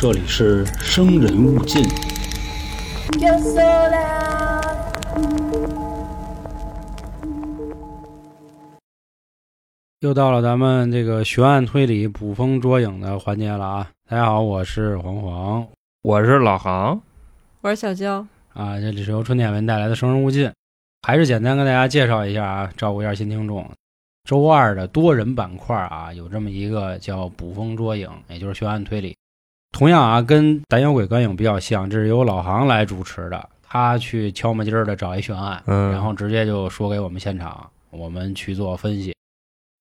这里是生人勿近。又到了咱们这个悬案推理、捕风捉影的环节了啊！大家好，我是黄黄我是老航，我是小娇，啊，这里是由春天为您带来的《生人勿近》，还是简单跟大家介绍一下啊，照顾一下新听众。周二的多人板块啊，有这么一个叫捕风捉影，也就是悬案推理。同样啊，跟胆小鬼观影比较像，这是由老航来主持的，他去敲门筋儿的找一悬案，嗯然后直接就说给我们现场，我们去做分析。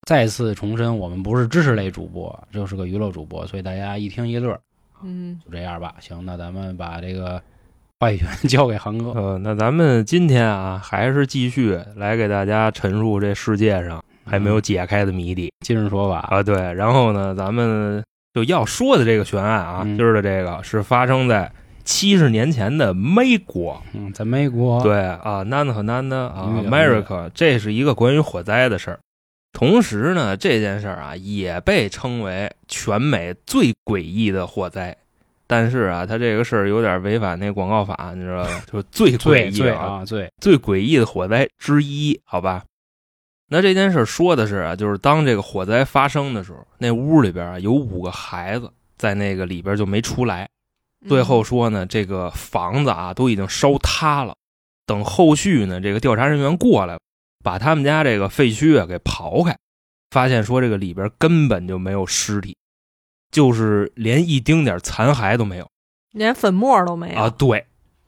再次重申，我们不是知识类主播，就是个娱乐主播，所以大家一听一乐，嗯，就这样吧。行，那咱们把这个话语权交给航哥。呃，那咱们今天啊，还是继续来给大家陈述这世界上还没有解开的谜底、今日说法，啊。对，然后呢，咱们就要说的这个悬案啊，嗯今儿的这个是发生在七十年前的美国。嗯，在美国，对啊，南和南的啊，America，这是一个关于火灾的事儿。同时呢，这件事儿啊也被称为全美最诡异的火灾。但是啊，它这个事儿有点违反那广告法，你知道吧？就是最诡异啊最，最诡异的火灾之一，好吧？那这件事说的是啊，就是当这个火灾发生的时候，那屋里边啊有五个孩子在那个里边就没出来。最后说呢，这个房子啊都已经烧塌了。等后续呢，这个调查人员过来，把他们家这个废墟啊给刨开，发现说这个里边根本就没有尸体，就是连一丁点残骸都没有。连粉末都没有啊，对，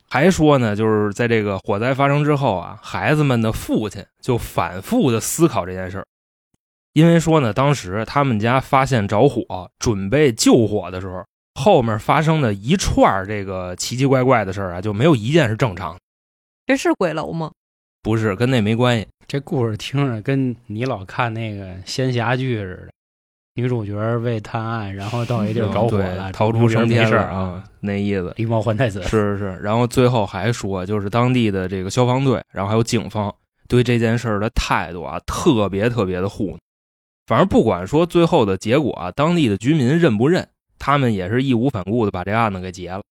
还说呢，就是在这个火灾发生之后啊，孩子们的父亲就反复的思考这件事儿，因为说呢，当时他们家发现着火，准备救火的时候，后面发生的一串儿这个奇奇怪怪的事儿啊，就没有一件是正常的，这是鬼楼吗？不是跟那没关系。这故事听着跟你老看那个仙侠剧似的，女主角为探案，然后到一地儿着火对了，逃出升天事儿了啊，，那意思。狸猫换太子是是是，然后最后还说，就是当地的这个消防队，然后还有警方对这件事儿的态度啊，特别特别的糊弄。反正不管说最后的结果啊，当地的居民认不认，他们也是义无反顾的把这案子给结了。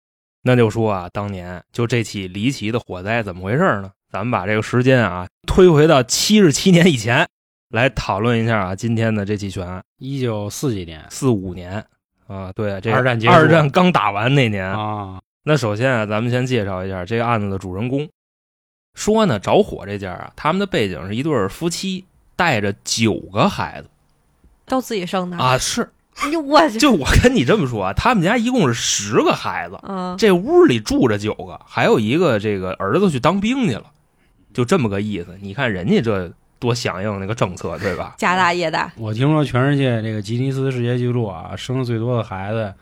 那就说啊，当年就这起离奇的火灾怎么回事呢？咱们把这个时间啊推回到七十七年以前，来讨论一下啊今天的这起悬案。一九四几年四五年啊，对，这二战结束二战刚打完那年啊，那首先啊，咱们先介绍一下这个案子的主人公。说呢，着火这家啊，他们的背景是一对儿夫妻，带着九个孩子都自己生的？啊。是，哎呦我去！就我跟你这么说啊，他们家一共是十个孩子，嗯，这屋里住着九个，还有一个这个儿子去当兵去了，就这么个意思。你看人家这多响应那个政策，对吧？家大业大，我听说全世界这个吉尼斯世界纪录啊，生的最多的孩子，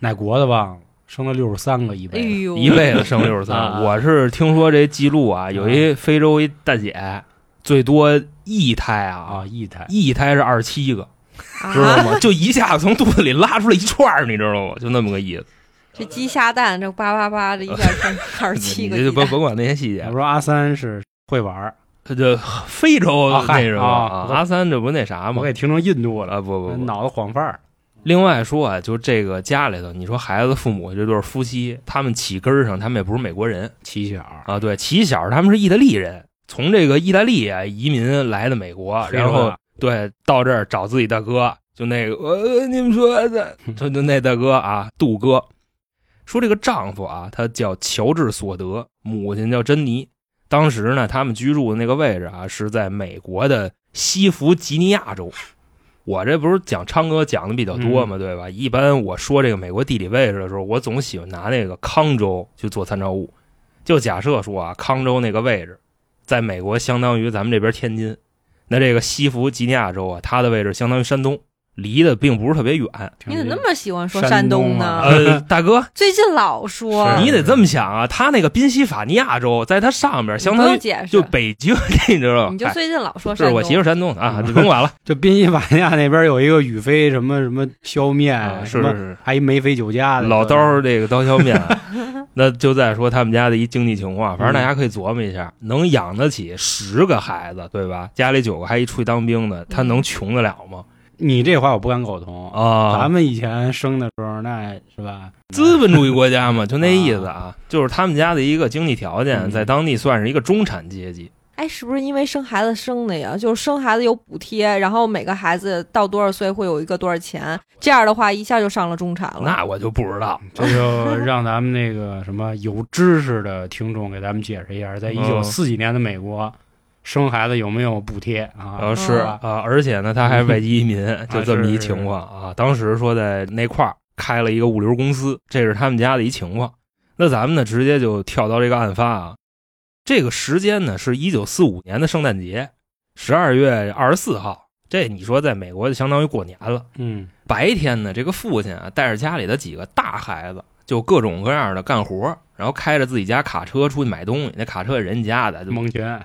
哪国的忘了，生了六十三个一哎辈子。呦，一辈子生六十啊三。我是听说这记录啊，有一非洲一大姐，最多一胎啊啊，一胎一胎是二十七个。啊知道吗？就一下子从肚子里拉出来一串儿，你知道吗？就那么个意思。这鸡下蛋，这叭叭叭，这一下生 二十七个鸡蛋。这就甭甭管那些细节我，说阿三是会玩儿，他这非洲啊嗨那什么啊阿三这不那啥吗我？给听成印度了，啊不不不。脑子晃范儿。另外说啊，就这个家里头，你说孩子父母这对夫妻，他们起根儿上，他们也不是美国人起小啊，对，起小他们是意大利人，从这个意大利啊移民来的美国，然后对到这儿找自己大哥，就那个呃，你们说的，就就那大哥啊，杜哥，说这个丈夫啊，他叫乔治索德，母亲叫珍妮。当时呢，他们居住的那个位置啊，是在美国的西弗吉尼亚州。我这不是讲昌哥讲的比较多嘛，对吧？一般我说这个美国地理位置的时候，我总喜欢拿那个康州去做参照物。就假设说啊，康州那个位置，在美国相当于咱们这边天津，那这个西弗吉尼亚州啊，它的位置相当于山东，离得并不是特别远。你怎么那么喜欢说山山东呢？啊呃，大哥，最近老说，你得这么想啊，他那个宾夕法尼亚州在它上边，相当于用解释，就北京，你知道吗？你就哎最近老说山东。是我媳妇山东的啊，你甭管了，就宾夕法尼亚那边有一个宇飞什么什么削面，啊是是是，还一梅飞酒家的老刀这个刀削面，那就再说他们家的一经济情况，反正大家可以琢磨一下，能养得起十个孩子，对吧？家里九个还一出去当兵的，他能穷得了吗？你这话我不敢苟同。啊，咱们以前生的时候，那是吧？资本主义国家嘛，就那意思啊，就是他们家的一个经济条件，嗯在当地算是一个中产阶级。哎，是不是因为生孩子生的呀？就是生孩子有补贴，然后每个孩子到多少岁会有一个多少钱，这样的话一下就上了中产了。那我就不知道，这就让咱们那个什么有知识的听众给咱们解释一下，在 一九四几年的美国，生孩子有没有补贴啊？呃，是吧啊，而且呢，他还是外籍移民，就这么一情况啊。当时说在那块儿开了一个物流公司，这是他们家的一情况。那咱们呢，直接就跳到这个案发啊，这个时间呢是一九四五年的圣诞节，十二月二十四号。这你说在美国就相当于过年了。嗯白天呢，这个父亲啊带着家里的几个大孩子，就各种各样的干活，然后开着自己家卡车出去买东西。那卡车是人家的，就蒙圈。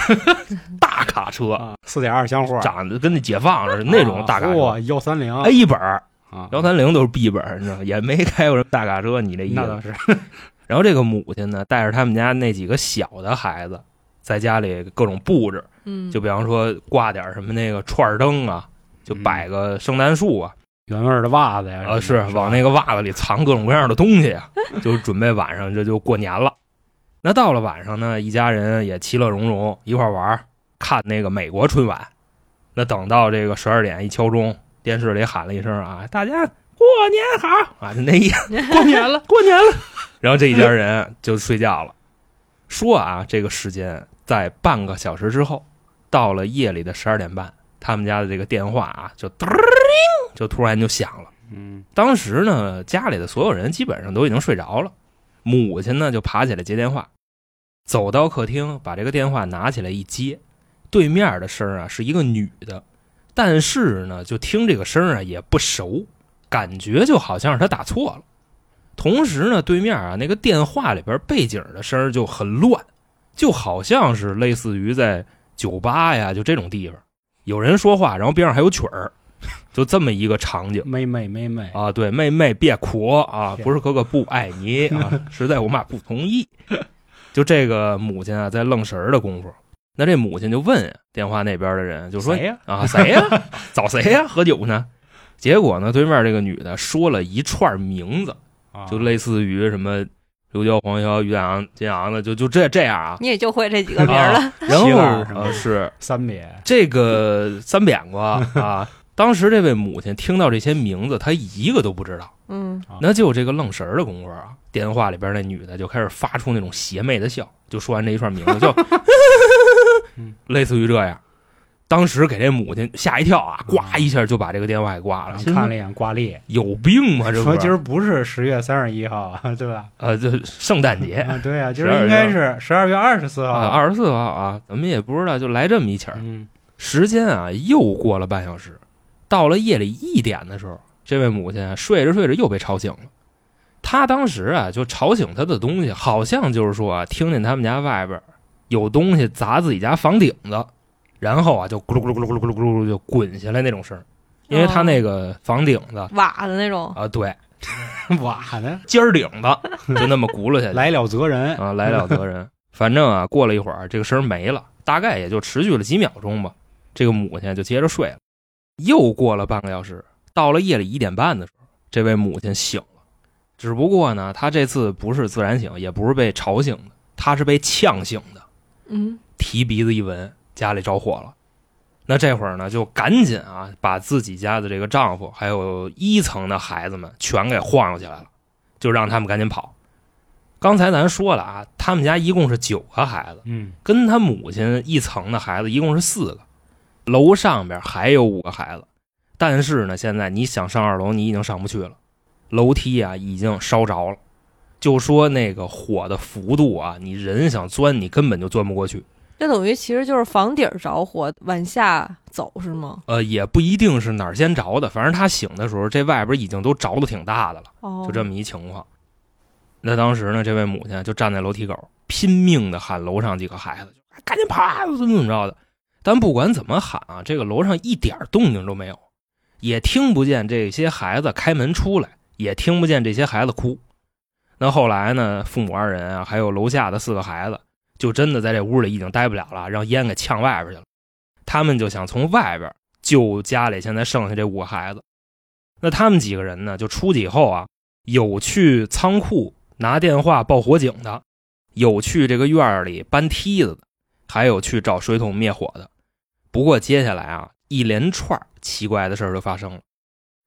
大卡车，啊，四点二箱货，长得跟那解放似的那种大卡车。嚯，幺三零。A 本儿。啊，幺三零都是 B 本儿，你知道？也没开过什么大卡车，你这意思。那倒是，然后这个母亲呢，带着他们家那几个小的孩子，在家里各种布置，嗯，就比方说挂点什么那个串儿灯啊，就摆个圣诞树啊，原味的袜子呀，啊是往那个袜子里藏各种各样的东西啊，就准备晚上这就过年了。那到了晚上呢，一家人也其乐融融一块儿玩，看那个美国春晚。那等到这个十二点一敲钟，电视里喊了一声啊，大家过年好啊，就那意思，过年了，过年了。然后这一家人就睡觉了。说啊，这个时间在半个小时之后，到了夜里的十二点半，他们家的这个电话啊，就嘚儿铃就突然就响了。嗯。当时呢，家里的所有人基本上都已经睡着了，母亲呢就爬起来接电话，走到客厅，把这个电话拿起来一接，对面的声儿啊是一个女的，但是呢，就听这个声儿啊也不熟，感觉就好像是她打错了。同时呢，对面啊那个电话里边背景的声儿就很乱，就好像是类似于在酒吧呀就这种地方，有人说话，然后边上还有曲儿，就这么一个场景。妹妹妹妹，啊，对，妹妹别哭啊，不是哥哥不爱你啊，实在我妈不同意。就这个母亲啊，在愣神儿的功夫，那这母亲就问电话那边的人，就说谁呀？啊，谁呀、找谁呀、喝酒呢？结果呢，对面这个女的说了一串名字，啊就类似于什么刘娇、黄潇、于洋、金阳的，就就这这样啊。你也就会这几个名儿了。然后齐了是吗呃是三扁，这个三扁瓜啊，当时这位母亲听到这些名字，她一个都不知道。嗯，那就这个愣神儿的功夫啊，电话里边那女的就开始发出那种邪魅的笑，就说完这一串名字，就嗯类似于这样。当时给这母亲吓一跳啊，呱一下就把这个电话给挂了。看了一眼挂历，有病吗？这说今儿不是十月三十一号啊，对吧？呃，这圣诞节啊，对啊，今儿应该是十二月二十四号啊，。二十四号啊，咱们也不知道，就来这么一起儿。嗯时间啊，又过了半小时，到了夜里一点的时候，这位母亲啊睡着睡着又被吵醒了。她当时啊就吵醒她的东西，好像就是说啊，听见他们家外边有东西砸自己家房顶子，然后啊就咕噜咕噜咕噜咕噜咕噜咕噜就滚下来那种声，因为他那个房顶子瓦的那种。啊，对，瓦的，尖儿顶子就那么轱辘下去，来了则人，啊，来了则人。反正啊，过了一会儿，这个声没了，大概也就持续了几秒钟吧。这个母亲就接着睡了。又过了半个小时，到了夜里一点半的时候，这位母亲醒了。只不过呢，她这次不是自然醒，也不是被吵醒的，她是被呛醒的。嗯，提鼻子一闻，家里着火了。那这会儿呢，就赶紧啊，把自己家的这个丈夫还有一层的孩子们全给晃悠起来了，就让他们赶紧跑。刚才咱说了啊，他们家一共是九个孩子，嗯跟他母亲一层的孩子一共是四个，楼上边还有五个孩子。但是呢，现在你想上二楼，你已经上不去了，楼梯啊已经烧着了。就说那个火的幅度啊，你人想钻，你根本就钻不过去。这等于其实就是房顶着火往下走是吗？呃，也不一定是哪儿先着的，反正他醒的时候，这外边已经都着的挺大的了，哦，就这么一情况。那当时呢，这位母亲就站在楼梯口，拼命的喊楼上几个孩子，就赶紧跑啊，怎么怎么着的。但不管怎么喊啊，这个楼上一点动静都没有，也听不见这些孩子开门出来，也听不见这些孩子哭。那后来呢，父母二人啊，还有楼下的四个孩子，就真的在这屋里已经待不了了，让烟给呛外边去了。他们就想从外边救家里现在剩下这五个孩子。那他们几个人呢，就出去以后啊，有去仓库拿电话报火警的，有去这个院里搬梯子的，还有去找水桶灭火的。不过接下来啊，一连串奇怪的事儿就发生了。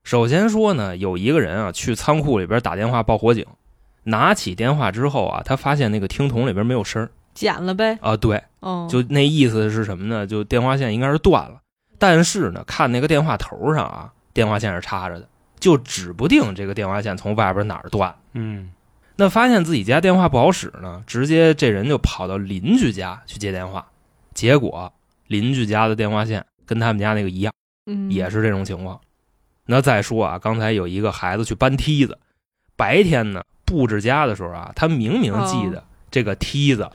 首先说呢，有一个人啊去仓库里边打电话报火警，拿起电话之后啊，他发现那个听筒里边没有声儿剪了呗。啊，对，嗯，就那意思是什么呢？就电话线应该是断了，但是呢，看那个电话头上啊，电话线是插着的，就指不定这个电话线从外边哪儿断。嗯那发现自己家电话不好使呢，直接这人就跑到邻居家去接电话，结果邻居家的电话线跟他们家那个一样，嗯也是这种情况。那再说啊，刚才有一个孩子去搬梯子，白天呢布置家的时候啊，他明明记得这个梯子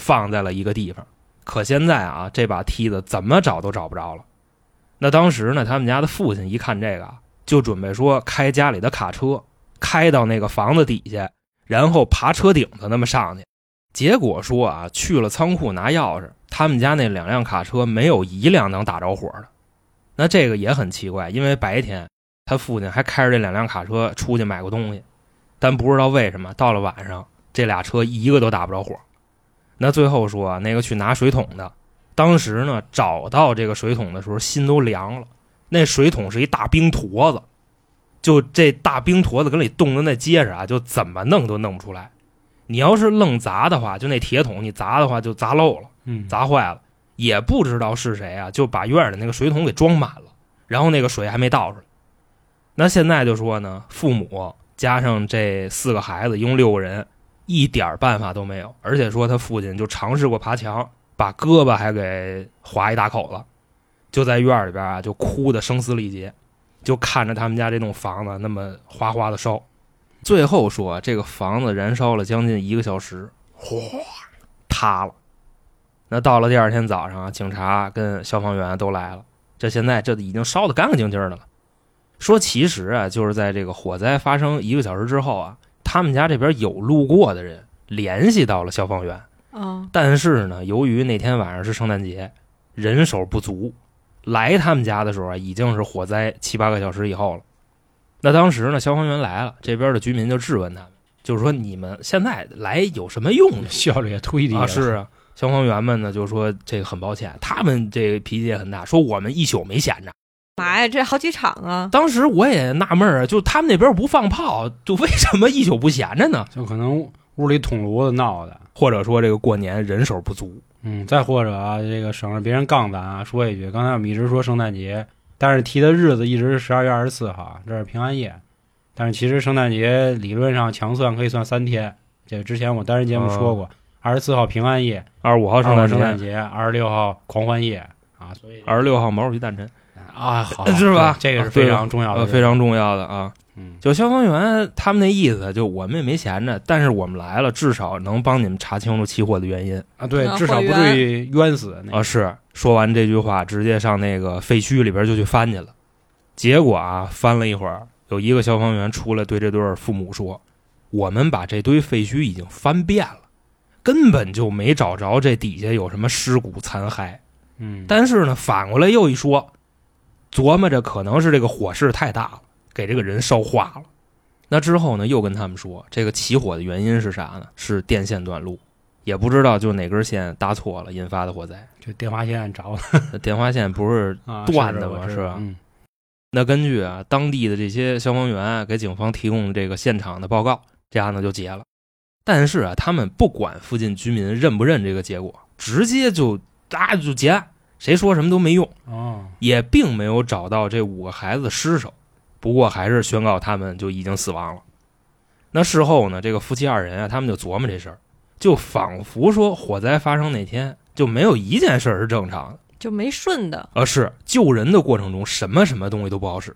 放在了一个地方，可现在啊这把梯子怎么找都找不着了。那当时呢，他们家的父亲一看这个，就准备说开家里的卡车，开到那个房子底下，然后爬车顶子那么上去。结果说啊，去了仓库拿钥匙，他们家那两辆卡车没有一辆能打着火的。那这个也很奇怪，因为白天他父亲还开着这两辆卡车出去买过东西，但不知道为什么到了晚上，这俩车一个都打不着火。那最后说啊，那个去拿水桶的，当时呢找到这个水桶的时候，心都凉了。那水桶是一大冰坨子，就这大冰坨子跟里冻的那结实啊，就怎么弄都弄不出来。你要是愣砸的话，就那铁桶你砸的话就砸漏了。嗯，砸坏了，也不知道是谁啊，就把院里那个水桶给装满了，然后那个水还没倒出来。那现在就说呢，父母加上这四个孩子，一共六个人，一点办法都没有，而且说他父亲就尝试过爬墙，把胳膊还给划一大口子，就在院里边啊，就哭得声嘶力竭，就看着他们家这栋房子那么哗哗的烧。最后说，这个房子燃烧了将近一个小时，哗，塌了。那到了第二天早上啊，警察跟消防员都来了，这现在这已经烧得干干净净的了。说其实啊，就是在这个火灾发生一个小时之后啊，他们家这边有路过的人联系到了消防员，嗯但是呢，由于那天晚上是圣诞节，人手不足，来他们家的时候啊，已经是火灾七八个小时以后了。那当时呢，消防员来了，这边的居民就质问他们，就是说你们现在来有什么用呢？效率也忒低了。啊，是啊，消防员们呢就说这个很抱歉，他们这个脾气也很大，说我们一宿没闲着。妈呀，这好几场啊！当时我也纳闷儿啊，就他们那边不放炮，就为什么一宿不闲着呢？就可能屋里捅炉子闹的。或者说这个过年人手不足，嗯，再或者啊，这个省着别人杠咱啊，说一句，刚才我们一直说圣诞节，但是提的日子一直是十二月二十四号，这是平安夜。但是其实圣诞节理论上强算可以算三天，这之前我单人节目说过，二十四号平安夜，二十五号圣诞，圣诞节，二十六号狂欢夜啊，所以二十六号毛主席诞辰，啊，好 是吧这个是非常重要的呃，非常重要的啊。嗯，就消防员他们那意思，就我们也没闲着，但是我们来了，至少能帮你们查清楚起火的原因啊，对啊，至少不至于冤死那啊。是说完这句话，直接上那个废墟里边就去翻去了。结果啊，翻了一会儿，有一个消防员出来对这对父母说：“我们把这堆废墟已经翻遍了，根本就没找着这底下有什么尸骨残骸。嗯，但是呢，反过来又一说，琢磨着可能是这个火势太大了，给这个人烧化了。那之后呢，又跟他们说，这个起火的原因是啥呢？是电线短路，也不知道就哪根线搭错了引发的火灾。就电话线着了电话线不是啊，断的是我知嘛是吧那根据啊当地的这些消防员给警方提供这个现场的报告，这案子就结了。但是啊，他们不管附近居民认不认这个结果，直接就啊就结案，谁说什么都没用，哦，也并没有找到这五个孩子的尸首。不过还是宣告他们就已经死亡了。那事后呢，这个夫妻二人啊，他们就琢磨这事儿，就仿佛说火灾发生那天就没有一件事儿是正常的。就没顺的，呃是救人的过程中，什么什么东西都不好使。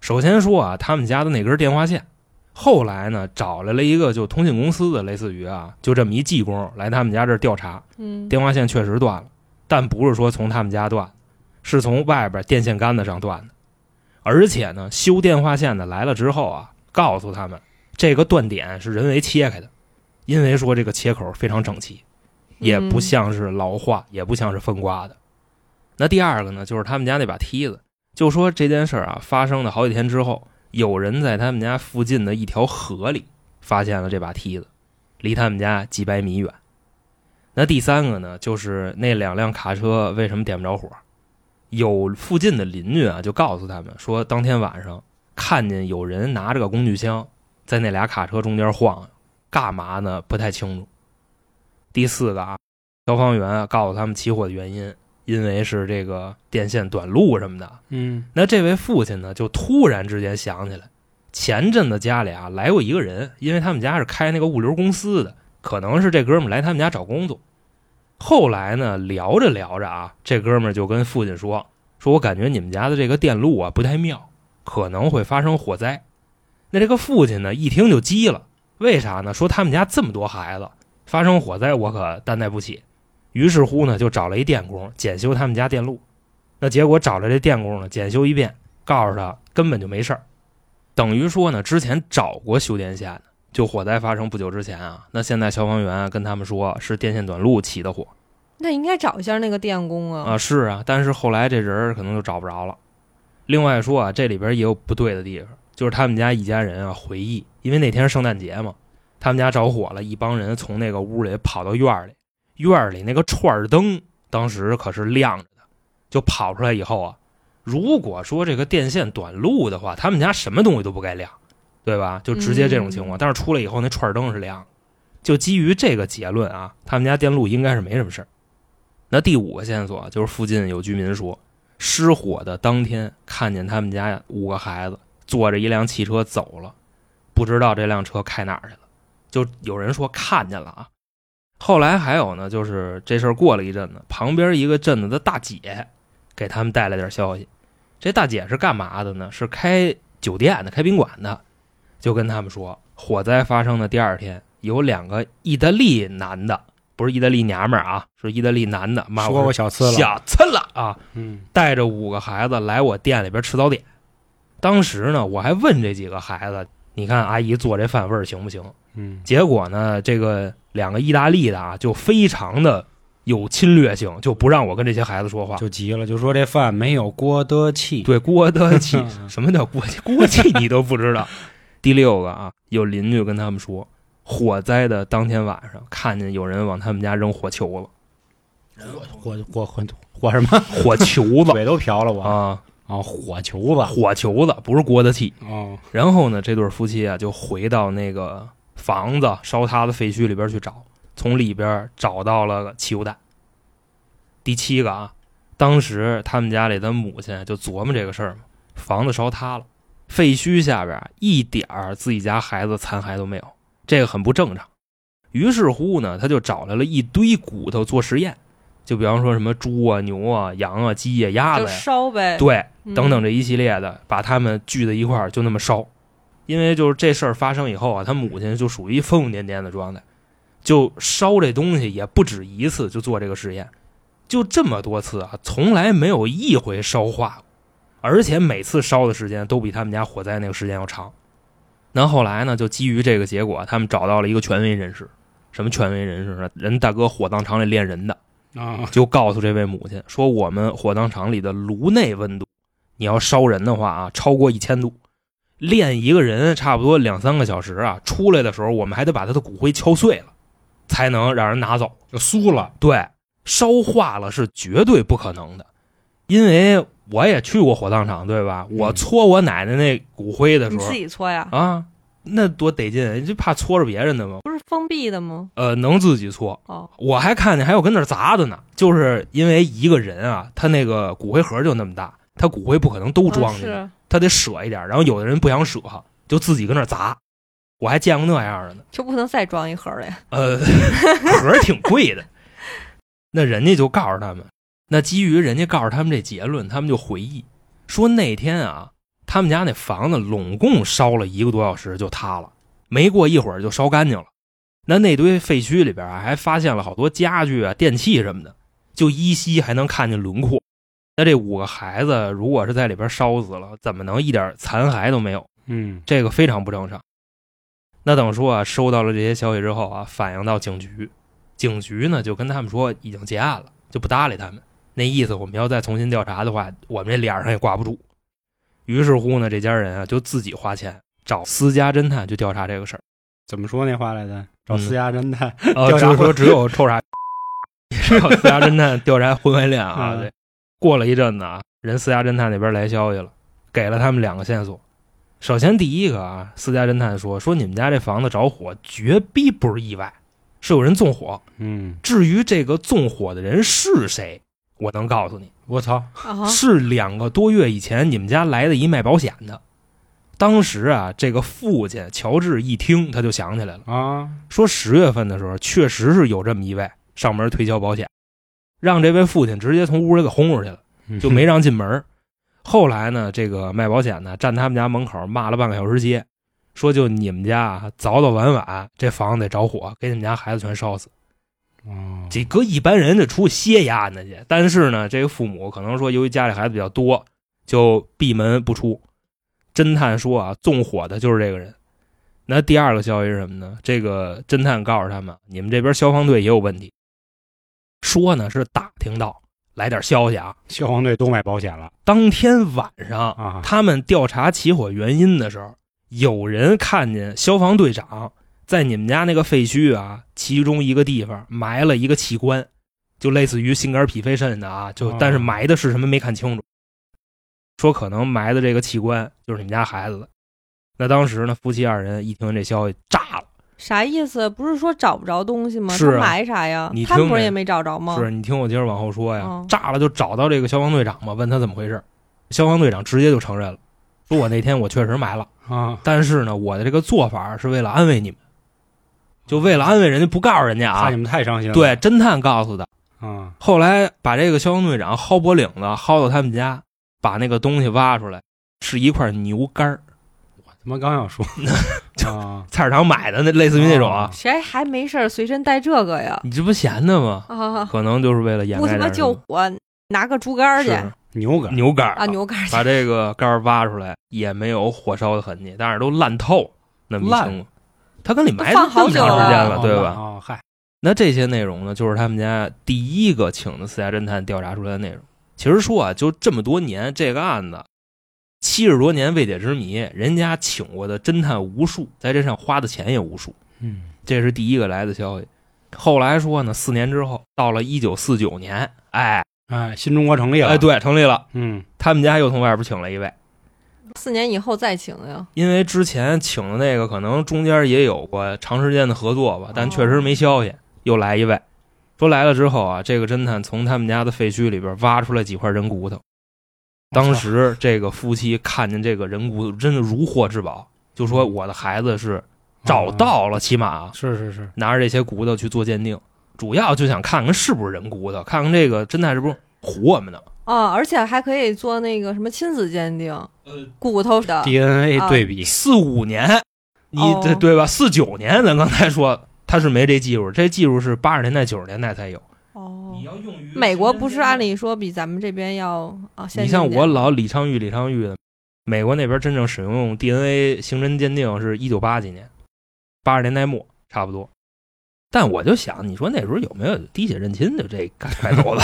首先说啊，他们家的那根电话线，后来呢找来了一个就通信公司的，类似于啊，就这么一技工来他们家这儿调查，嗯，电话线确实断了，但不是说从他们家断，是从外边电线杆子上断的。而且呢，修电话线的来了之后啊，告诉他们这个断点是人为切开的，因为说这个切口非常整齐，也不嗯像是老化，也不像是风刮的。那第二个呢，就是他们家那把梯子，就说这件事儿啊发生了好几天之后，有人在他们家附近的一条河里发现了这把梯子，离他们家几百米远。那第三个呢，就是那两辆卡车为什么点不着火？有附近的邻居啊，就告诉他们说，当天晚上看见有人拿着个工具箱在那俩卡车中间晃，干嘛呢？不太清楚。第四个啊，消防员啊告诉他们起火的原因，因为是这个电线短路什么的。嗯那这位父亲呢，就突然之间想起来，前阵子家里啊来过一个人，因为他们家是开那个物流公司的，可能是这哥们来他们家找工作。后来呢，聊着聊着啊，这哥们就跟父亲说：“说我感觉你们家的这个电路啊不太妙，可能会发生火灾。”那这个父亲呢，一听就急了，为啥呢？说他们家这么多孩子，发生火灾我可担待不起。于是乎呢，就找了一电工检修他们家电路。那结果找来这电工呢，检修一遍，告诉他根本就没事儿，等于说呢，之前找过修电线的，就火灾发生不久之前啊，那现在消防员跟他们说是电线短路起的火那应该找一下那个电工啊。啊，是啊，但是后来这人儿可能就找不着了。另外说啊，这里边也有不对的地方，就是他们家一家人啊回忆，因为那天是圣诞节嘛，他们家着火了，一帮人从那个屋里跑到院里，院里那个串儿灯当时可是亮着的，就跑出来以后啊，如果说这个电线短路的话，他们家什么东西都不该亮，对吧？就直接这种情况。但是出来以后，那串灯是亮的，就基于这个结论啊，他们家电路应该是没什么事儿。那第五个线索就是附近有居民说，失火的当天看见他们家五个孩子坐着一辆汽车走了，不知道这辆车开哪儿去了。就有人说看见了啊。后来还有呢，就是这事儿过了一阵子，旁边一个镇子的大姐给他们带来点消息。这大姐是干嘛的呢？是开酒店的，开宾馆的。就跟他们说，火灾发生的第二天，有两个意大利男的，不是意大利娘们儿啊，是意大利男的，妈说我小次了，小次了啊，嗯带着五个孩子来我店里边吃早点。当时呢，我还问这几个孩子，你看阿姨做这饭味儿行不行？嗯结果呢，这个两个意大利的啊，就非常的有侵略性，就不让我跟这些孩子说话。就急了，就说这饭没有锅的气。对锅的气，什么叫锅气？锅气你都不知道。第六个啊，有邻居跟他们说，火灾的当天晚上，看见有人往他们家扔火球子，火火火火什么？火球子 嘴都瓢了我啊，啊！火球子火球子不是锅的气。哦，然后呢，这对夫妻啊就回到那个房子烧塌的废墟里边去找，从里边找到了汽油弹。第七个啊，当时他们家里的母亲就琢磨这个事儿嘛，房子烧塌了，废墟下边啊一点儿自己家孩子残骸都没有，这个很不正常。于是乎呢，他就找来了一堆骨头做实验，就比方说什么猪啊、牛啊、羊啊、鸡呀、鸭子呀，烧呗。对，嗯等等这一系列的，把他们聚在一块儿，就那么烧。因为就是这事儿发生以后啊，他母亲就属于疯疯癫癫的状态，就烧这东西也不止一次，就做这个实验，就这么多次啊，从来没有一回烧化过，而且每次烧的时间都比他们家火灾那个时间要长。那后来呢，就基于这个结果，他们找到了一个权威人士，什么权威人士呢？人大哥火葬场里练人的，啊，就告诉这位母亲说：“我们火葬场里的炉内温度，你要烧人的话啊，超过一千度，炼一个人差不多两三个小时啊，出来的时候我们还得把他的骨灰敲碎了，才能让人拿走。就酥了。对，烧化了是绝对不可能的，因为我也去过火葬场，对吧？我搓我奶奶那骨灰的时候你自己搓呀？啊，那多得劲，就怕搓着别人的吗。不是封闭的吗？呃，能自己搓，哦，我还看见还有跟那砸的呢，就是因为一个人啊，他那个骨灰盒就那么大，他骨灰不可能都装进去，他得舍一点。然后有的人不想舍，就自己跟那砸。我还见过那样的呢，就不能再装一盒了呀？呃，盒儿挺贵的。那人家就告诉他们，那基于人家告诉他们这结论，他们就回忆说那天啊，他们家那房子拢共烧了一个多小时就塌了，没过一会儿就烧干净了。那那堆废墟里边啊，还发现了好多家具啊、电器什么的，就依稀还能看见轮廓。那这五个孩子如果是在里边烧死了，怎么能一点残骸都没有？嗯这个非常不正常。那等说啊，收到了这些消息之后啊，反映到警局，警局呢就跟他们说已经结案了，就不搭理他们。那意思我们要再重新调查的话，我们这脸上也挂不住。于是乎呢，这家人啊就自己花钱找私家侦探去调查这个事儿。怎么说那话来着？找嗯私家侦探，呃，调查就是说只有臭傻，只有私家侦探调查婚外恋啊。嗯 对，过了一阵子啊，人私家侦探那边来消息了，给了他们两个线索。首先第一个啊，私家侦探说说你们家这房子着火，绝逼不是意外，是有人纵火。嗯，至于这个纵火的人是谁，我能告诉你，我操，啊，是两个多月以前你们家来的一卖保险的。当时啊，这个父亲乔治一听，他就想起来了。啊，说十月份的时候，确实是有这么一位上门推销保险，让这位父亲直接从屋里给轰出去了，就没让进门。后来呢，这个卖保险的站他们家门口骂了半个小时街，说就你们家啊，早早晚晚这房子得着火，给你们家孩子全烧死。哦，这搁一般人得出去歇丫呢去，但是呢，这个父母可能说由于家里孩子比较多，就闭门不出。侦探说啊，纵火的就是这个人。那第二个消息是什么呢？这个侦探告诉他们，你们这边消防队也有问题。说呢是打听到来点消息啊，消防队都买保险了当天晚上啊，他们调查起火原因的时候，有人看见消防队长在你们家那个废墟啊，其中一个地方埋了一个器官，就类似于心肝脾肺肾的啊，就哦但是埋的是什么没看清楚，说可能埋的这个器官就是你们家孩子的。那当时呢，夫妻二人一听这消息炸了，啥意思？不是说找不着东西吗？是埋啥呀他们不是也没找着吗？是你听我接着往后说呀，嗯炸了就找到这个消防队长嘛，问他怎么回事，消防队长直接就承认了，说我那天我确实埋了。啊，但是呢，我的这个做法是为了安慰你们，就为了安慰人家，不告诉人家啊怕你。们太伤心了。对，侦探告诉的。啊，后来把这个消防队长薅脖领子，薅到他们家，把那个东西挖出来，是一块牛肝儿他妈刚要说 啊，菜市场买的那，类似于那种啊。谁还没事儿随身带这个呀？你这不闲的吗？啊，可能就是为了掩不他妈盖什么救火，拿个猪肝儿去牛肝牛肝啊，牛肝把这个肝挖出来，也没有火烧的痕迹，但是都烂透那么一烂。他跟你埋放好久这么长时间了了，对吧？哦，嗨，那这些内容呢，就是他们家第一个请的私家侦探调查出来的内容。其实说啊，就这么多年，这个案子七十多年未解之谜，人家请过的侦探无数，在这上花的钱也无数。嗯，这是第一个来的消息。后来说呢，四年之后，到了一九四九年，哎哎，新中国成立了，哎，，对，成立了。嗯，他们家又从外边请了一位，四年以后再请的呀。因为之前请的那个可能中间也有过长时间的合作吧，但确实没消息。又来一位，说来了之后啊，这个侦探从他们家的废墟里边挖出来几块人骨头。当时这个夫妻看见这个人骨头，真的如获至宝，就说我的孩子是找到了，起码啊是是是，拿着这些骨头去做鉴定，主要就想看看是不是人骨头，看看这个侦探是不是唬我们呢？啊，而且还可以做那个什么亲子鉴定，呃，骨头的 DNA 啊对比，四五年，你哦这对吧？四九年，咱刚才说他是没这技术，这技术是八十年代九十年代才有。哦。你要用于美国不是按理说比咱们这边要啊先你像我老李昌钰、李昌钰的，美国那边真正使用 DNA 刑侦鉴定是一九八几年，八十年代末差不多。但我就想，你说那时候有没有滴血认亲的这改改头的？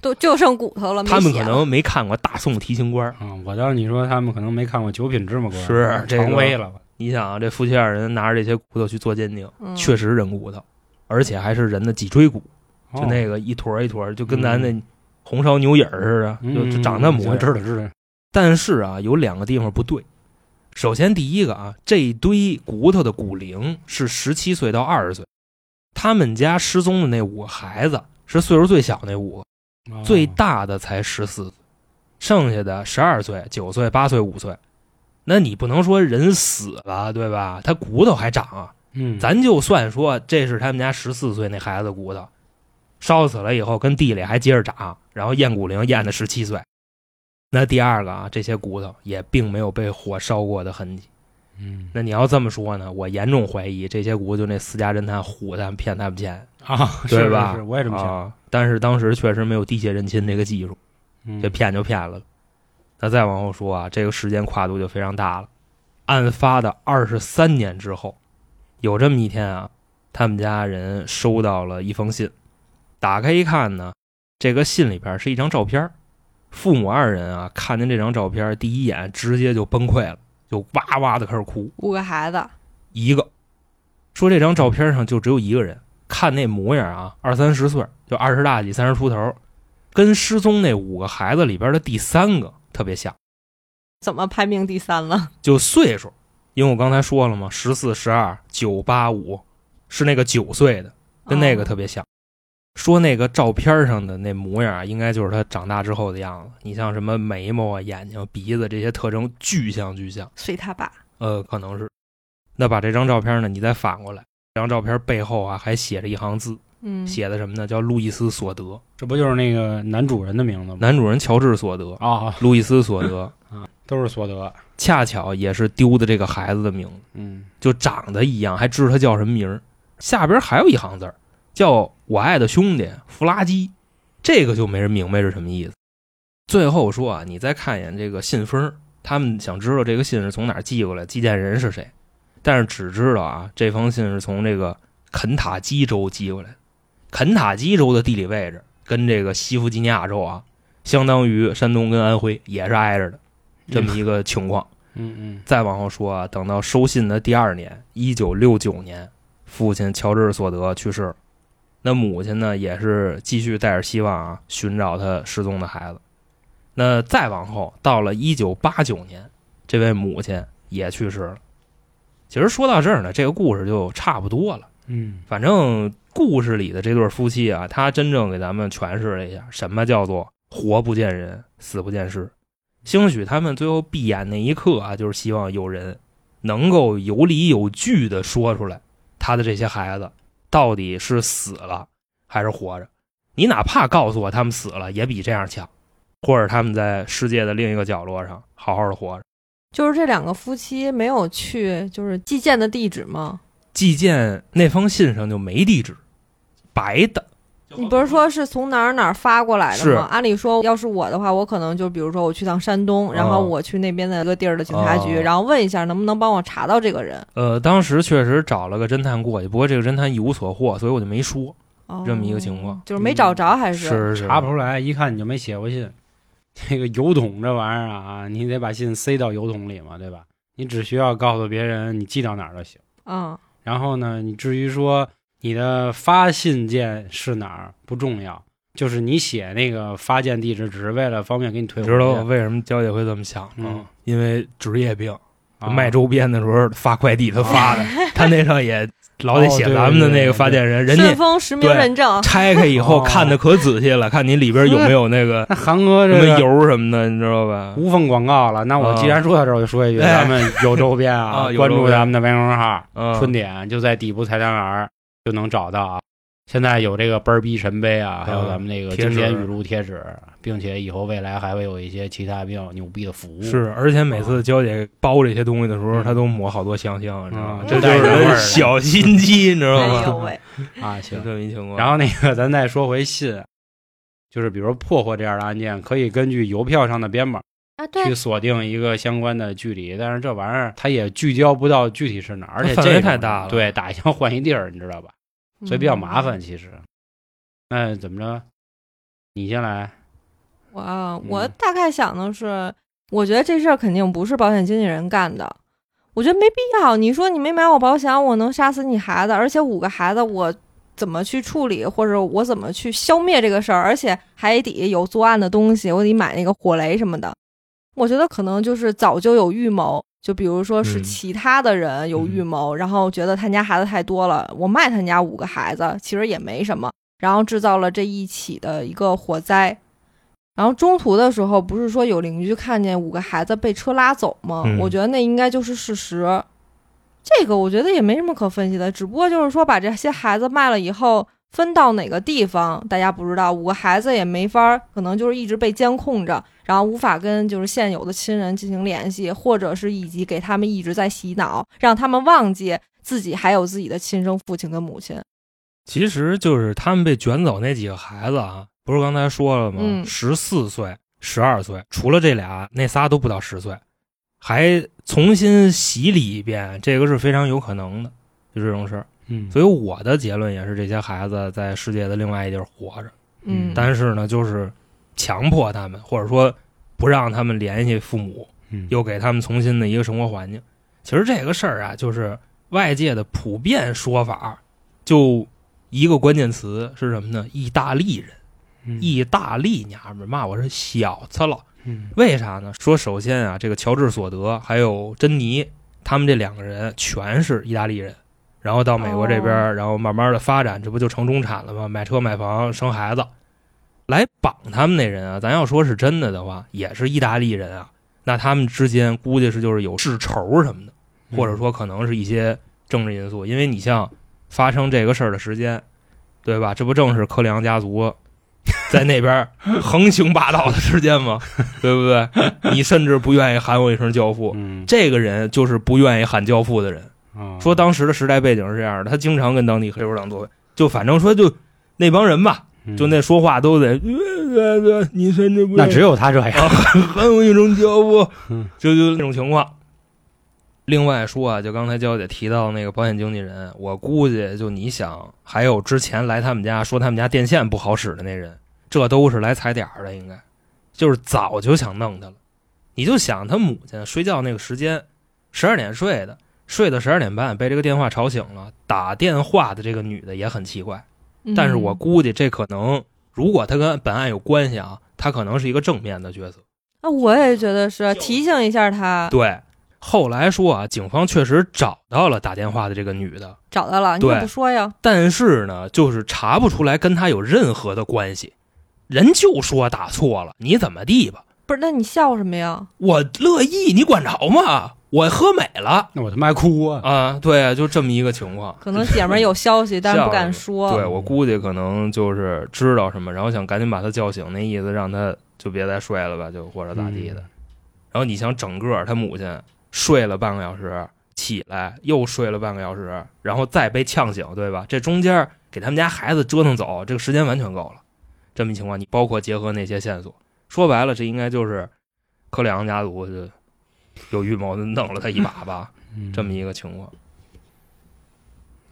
都就剩骨头了，没他们可能没看过《大宋提刑官》。啊，我倒是你说他们可能没看过《九品芝麻官》，是这个常威了吧？你想啊，这夫妻二人拿着这些骨头去做鉴定，嗯确实人骨头，而且还是人的脊椎骨，就那个，一坨一坨，就跟咱那红烧牛眼儿似的，嗯就就长那模样。知道知道，但是啊，有两个地方不对。首先，第一个啊，这一堆骨头的骨龄是十七岁到二十岁，他们家失踪的那五个孩子是岁数最小那五个，哦最大的才十四，剩下的十二岁、九岁、八岁、五岁。那你不能说人死了，对吧？他骨头还长啊。嗯，咱就算说这是他们家十四岁那孩子骨头，烧死了以后跟地里还接着长，然后验骨龄验的十七岁。那第二个啊，这些骨头也并没有被火烧过的痕迹。嗯。那你要这么说呢，我严重怀疑这些骨头就那私家侦探唬他们骗他们钱，啊，对吧是是是我也这么想，啊。但是当时确实没有滴血认亲这个技术，嗯。这骗就骗了。那再往后说啊，这个时间跨度就非常大了。案发的二十三年之后，有这么一天啊，他们家人收到了一封信，打开一看呢，这个信里边是一张照片父母二人啊，看见这张照片，第一眼直接就崩溃了，就哇哇的开始哭。五个孩子，一个说这张照片上就只有一个人，看那模样啊，二三十岁，就二十大几、三十出头，跟失踪那五个孩子里边的第三个特别像，怎么排名第三了？就岁数，因为我刚才说了嘛，十四、十二、九、八、五，是那个九岁的，跟那个特别像。说那个照片上的那模样啊，应该就是他长大之后的样子。你像什么眉毛啊、眼睛、鼻子这些特征，巨像巨像。随他爸。呃，可能是。那把这张照片呢，你再反过来，这张照片背后啊还写着一行字，嗯，写的什么呢？叫路易斯·索德，这不就是那个男主人的名字吗？男主人乔治·索德，啊，路易斯·索德 啊，都是索德。恰巧也是丢的这个孩子的名字，嗯，就长得一样，还知道他叫什么名儿。下边还有一行字儿，叫我爱的兄弟弗拉基，这个就没人明白是什么意思。最后说啊，你再看一眼这个信封，他们想知道这个信是从哪儿寄过来，寄件人是谁，但是只知道啊，这封信是从这个肯塔基州寄过来的。肯塔基州的地理位置跟这个西弗吉尼亚州啊，相当于山东跟安徽也是挨着的，这么一个情况。嗯嗯再往后说啊，等到收信的第二年，一九六九年，父亲乔治·索德去世了，那母亲呢也是继续带着希望啊，寻找他失踪的孩子。那再往后，到了一九八九年，这位母亲也去世了。其实说到这儿呢，这个故事就差不多了。嗯反正故事里的这对夫妻啊，他真正给咱们诠释了一下什么叫做活不见人，死不见尸。兴许他们最后闭眼那一刻啊，就是希望有人能够有理有据的说出来，他的这些孩子到底是死了还是活着。你哪怕告诉我他们死了，也比这样强，或者他们在世界的另一个角落上好好的活着。就是这两个夫妻没有去，就是寄件的地址吗？寄件那封信上就没地址，白的。你不是说是从哪儿哪儿发过来的吗？按理说，要是我的话，我可能就比如说我去趟山东，然后我去那边的一个地儿的警察局，哦然后问一下能不能帮我查到这个人。呃，当时确实找了个侦探过去，不过这个侦探一无所获，所以我就没说。哦这么一个情况就是没找着，还是是是查不出来，一看你就没写过信。这个邮筒这玩意儿啊，你得把信塞到邮筒里嘛，对吧？你只需要告诉别人你寄到哪儿就行。嗯然后呢，你至于说你的发信件是哪儿不重要，就是你写那个发件地址，只是为了方便给你退回知道我为什么娇姐会这么想吗？嗯。因为职业病，啊。卖周边的时候发快递他发的，他那上也老得写咱们的那个发件人，人顺家丰实名对认证，拆开以后哦看的可仔细了，看你里边有没有那个那韩哥什么油什么的，你知道吧？无缝广告了。那我既然说到这儿，我就说一句，哎。咱们有周边啊，关啊有周边。注咱们的微信号嗯，“春点”，就在底部菜单栏就能找到啊。现在有这个倍儿逼神杯啊，还有咱们那个经典语录贴纸，并且以后未来还会有一些其他比较牛逼的服务。是，而且每次娇姐包这些东西的时候，嗯她都抹好多香香，你知道吗嗯？这就是小心机，你知道哎呦吗？喂，啊，就行。这么一情况。然后那个，咱再说回信，就是比如破获这样的案件，可以根据邮票上的编码啊去，锁定一个相关的距离，但是这玩意儿它也聚焦不到具体是哪儿，而且范围这太大了对，打一枪换一地儿，你知道吧？所以比较麻烦，其实。那怎么着？你先来。我啊嗯我大概想的是，我觉得这事儿肯定不是保险经纪人干的。我觉得没必要。你说你没买我保险，我能杀死你孩子，而且五个孩子我怎么去处理，或者我怎么去消灭这个事儿，而且还得有作案的东西，我得买那个火雷什么的。我觉得可能就是早就有预谋，就比如说是嗯其他的人有预谋，然后觉得他家孩子太多了，我卖他家五个孩子其实也没什么，然后制造了这一起的一个火灾。然后中途的时候，不是说有邻居看见五个孩子被车拉走吗？嗯我觉得那应该就是事实。这个我觉得也没什么可分析的，只不过就是说把这些孩子卖了以后分到哪个地方，大家不知道。五个孩子也没法，可能就是一直被监控着，然后无法跟就是现有的亲人进行联系，或者是以及给他们一直在洗脑，让他们忘记自己还有自己的亲生父亲跟母亲。其实就是他们被卷走那几个孩子啊，不是刚才说了吗？十四岁、十二岁，除了这俩，那仨都不到十岁，还重新洗礼一遍，这个是非常有可能的，就这种事儿。嗯。所以我的结论也是，这些孩子在世界的另外一地儿活着，嗯。但是呢，就是强迫他们，或者说不让他们联系父母，嗯。又给他们重新的一个生活环境。其实这个事儿啊，就是外界的普遍说法，就一个关键词是什么呢？意大利人，嗯。意大利娘们骂我是小子了。嗯。为啥呢？说首先啊，这个乔治索德还有珍妮，他们这两个人全是意大利人，然后到美国这边，哦然后慢慢的发展，这不就成中产了吗？买车买房生孩子，来绑他们那人啊，咱要说是真的的话，也是意大利人啊。那他们之间估计是就是有世仇什么的，嗯或者说可能是一些政治因素，因为你像发生这个事儿的时间，对吧？这不正是科里昂家族在那边横行霸道的时间吗？对不对？你甚至不愿意喊我一声教父，嗯这个人就是不愿意喊教父的人。啊说当时的时代背景是这样的，他经常跟当地黑手党作对，就反正说就那帮人吧，嗯就那说话都得，你甚至不那只有他这样，还 有一声教父嗯，就就那种情况。另外说啊，就刚才娇姐提到那个保险经纪人，我估计就你想，还有之前来他们家说他们家电线不好使的那人，这都是来踩点儿的，应该就是早就想弄他了。你就想他母亲睡觉那个时间，十二点睡的，睡到十二点半被这个电话吵醒了，打电话的这个女的也很奇怪。但是我嗯估计这可能，如果她跟本案有关系啊，她可能是一个正面的角色。啊，我也觉得是提醒一下她，对，后来说啊，警方确实找到了打电话的这个女的，找到了，你对怎么不说呀？但是呢，就是查不出来跟她有任何的关系。人就说打错了，你怎么地吧？不是，那你笑什么呀？我乐意，你管着吗？我喝美了那我他妈还哭啊！啊！对啊，就这么一个情况。可能姐们儿有消息，但是不敢说。对我估计可能就是知道什么，然后想赶紧把他叫醒，那意思让他就别再睡了吧，就或者咋地的。嗯然后你想整个他母亲睡了半个小时，起来又睡了半个小时，然后再被呛醒，对吧？这中间给他们家孩子折腾走，这个时间完全够了。这么一情况，你包括结合那些线索，说白了，这应该就是柯里昂家族就有预谋的弄了他一把吧，嗯这么一个情况。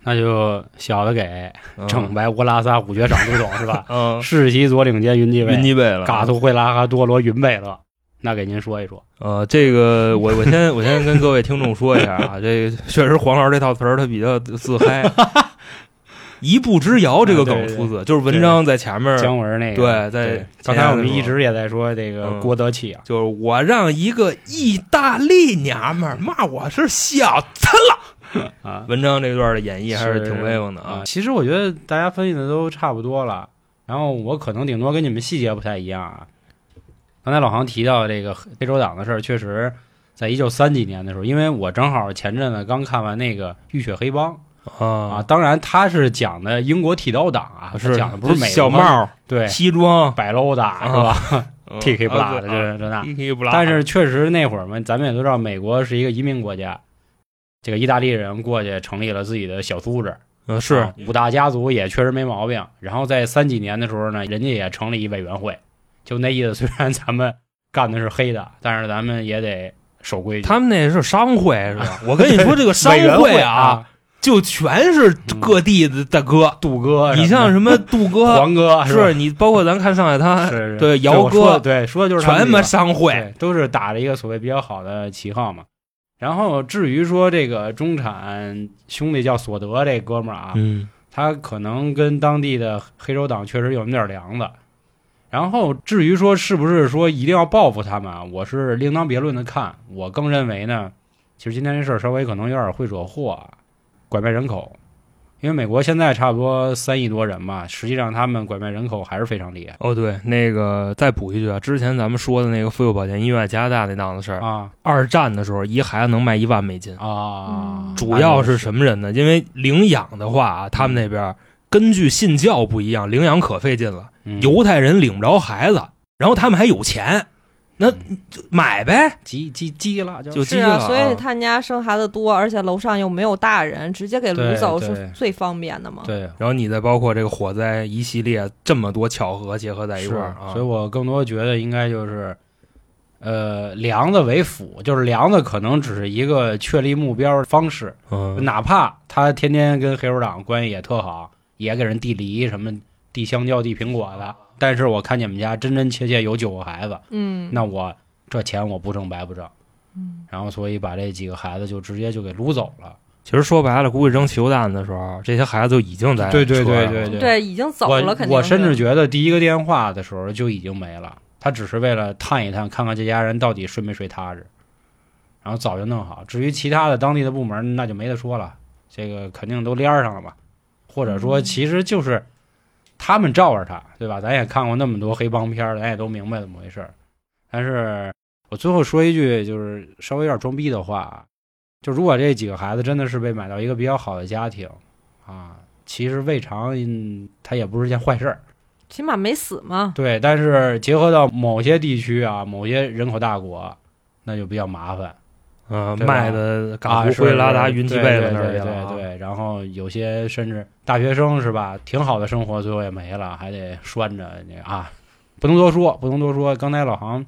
那就小的给嗯正白乌拉萨虎爵长都懂是吧？嗯，世袭左领监云继云位，基贝了，嘎图会拉哈多罗云贝勒。那给您说一说，呃，这个我我先我先跟各位听众说一下啊，这确实黄老师这套词儿他比较自嗨，一步之遥这个梗出自就是文章在前面，姜文那个对在刚才我们一直也在说这个嗯郭德启啊，就是我让一个意大利娘们儿骂我是小子了。啊，文章这段的演绎还是挺威风的啊啊。。其实我觉得大家分析的都差不多了，然后我可能顶多跟你们细节不太一样啊。刚才老航提到这个黑手党的事儿，确实在一九三几年的时候，因为我正好前阵子刚看完那个《浴血黑帮》啊，啊，当然他是讲的英国剃刀党啊，是。讲的不是美国小帽、对。西装、摆楼打是吧？嗯？T K 不拉的这这那，TK 不拉，但是确实那会儿嘛，咱们也都知道，美国是一个移民国家，这个意大利人过去成立了自己的小组织，嗯是。啊五大家族也确实没毛病。然后在三几年的时候呢，人家也成立一委员会，就那意思，虽然咱们干的是黑的，但是咱们也得守规矩。他们那是商会是吧？我跟你说，这个商会啊，啊，就全是各地的大哥。杜哥，你像什么 杜哥，黄哥是你包括咱看上海滩，对姚哥对，说的就是全他妈商会。都是打着一个所谓比较好的旗号嘛。然后至于说这个中产兄弟叫索德这哥们儿啊，嗯他可能跟当地的黑手党确实有那么点儿梁子。然后至于说是不是说一定要报复他们啊，我是另当别论的看。我更认为呢，其实今天这事儿稍微可能有点会惹祸啊，拐卖人口。因为美国现在差不多三亿多人吧，实际上他们拐卖人口还是非常厉害哦对，那个再补一句啊，之前咱们说的那个妇幼保健医院加拿大那档子事儿，啊二战的时候一孩子能卖一万美金，啊！嗯主要是什么人呢？因为领养的话啊，他们那边根据信教不一样，领养可费劲了。嗯犹太人领不着孩子，然后他们还有钱，那就买呗，急急急了就是。所以他们家生孩子多，而且楼上又没有大人，直接给对掳走是最方便的嘛。对。然后你再包括这个火灾一系列这么多巧合结合在一块儿啊，所以我更多觉得应该就是，呃，梁子为辅，就是梁子可能只是一个确立目标方式，嗯，哪怕他天天跟黑手党关系也特好，也给人递梨什么递香蕉、递苹果的，但是我看你们家真真切切有九个孩子，嗯，那我这钱我不挣白不挣。嗯然后所以把这几个孩子就直接就给撸走了。其实说白了，估计扔汽油弹的时候，这些孩子就已经在对对车上了对对对对，已经走了，我肯定我甚至觉得第一个电话的时候就已经没了，他只是为了探一探，看看这家人到底睡没睡踏实，然后早就弄好。至于其他的当地的部门，那就没得说了，这个肯定都连上了吧。或者说，嗯其实就是他们罩着他，对吧？咱也看过那么多黑帮片儿，咱也都明白怎么回事儿。但是我最后说一句，就是稍微有点装逼的话啊，就如果这几个孩子真的是被买到一个比较好的家庭啊，其实未尝嗯他也不是件坏事儿。起码没死嘛。对，但是结合到某些地区啊，某些人口大国，那就比较麻烦嗯，卖的啊，嘎是胡灰拉达云集对对被子那儿去对了啊对对，然后有些甚至大学生是吧，挺好的生活，最后也没了，还得拴着你啊，不能多说，不能多说。刚才老航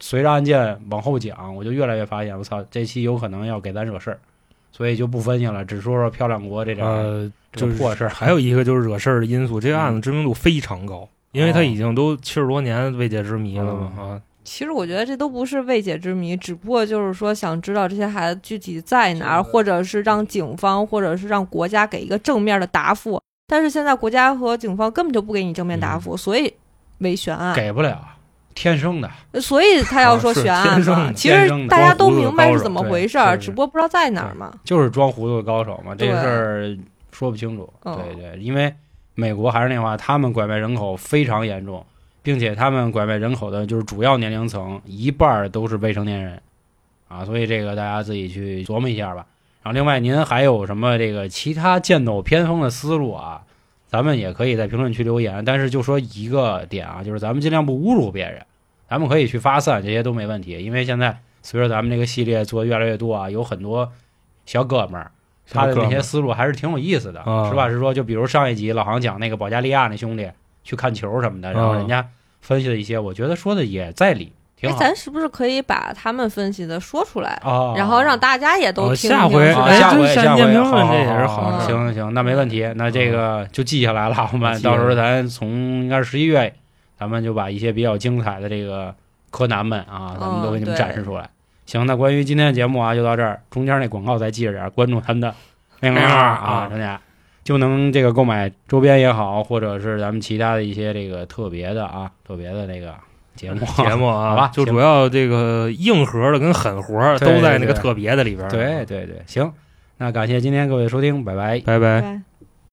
随着案件往后讲，我就越来越发现，我操，这期有可能要给咱惹事儿，所以就不分析了，只说说漂亮国这点儿、呃，这个破事儿。还有一个就是惹事儿的因素，这个案子知名度非常高，因为他哦已经都七十多年未解之谜了嘛嗯啊。其实我觉得这都不是未解之谜，只不过就是说想知道这些孩子具体在哪儿，或者是让警方，或者是让国家给一个正面的答复。但是现在国家和警方根本就不给你正面答复，所以没悬案，给不了，天生的。所以他要说悬案其实大家都明白是怎么回事儿，只不过不知道在哪儿嘛。就是装糊涂的高手嘛，这个事儿说不清楚。嗯对对，因为美国还是那话，他们拐卖人口非常严重，并且他们拐卖人口的就是主要年龄层一半儿都是未成年人啊，所以这个大家自己去琢磨一下吧。然后另外，您还有什么这个其他剑走偏锋的思路啊？咱们也可以在评论区留言，但是就说一个点啊，就是咱们尽量不侮辱别人，咱们可以去发散，这些都没问题。因为现在随着咱们这个系列做的越来越多啊，有很多小哥们儿，他的那些思路还是挺有意思的，啊实话实说。就比如上一集老航讲那个保加利亚那兄弟去看球什么的，然后啊人家分析了一些，我觉得说的也在理，哎，咱是不是可以把他们分析的说出来，啊，然后让大家也都哦听听？下回下回下回善见评论好这也是好好事行行，那没问题，那这个就记下来了。我们到时候咱从应该是十一月，咱们就把一些比较精彩的这个柯南们啊，咱们都给你们展示出来。行，那关于今天的节目啊，就到这儿。中间那广告再记着点儿，关注他们的微信号啊啊，大家就能这个购买周边也好，或者是咱们其他的一些这个特别的啊，特别的那个节目 节目啊，好吧就主要这个硬核的跟狠活儿都在那个特别的里边儿。对，对对，行。那感谢今天各位收听，拜拜。拜拜。对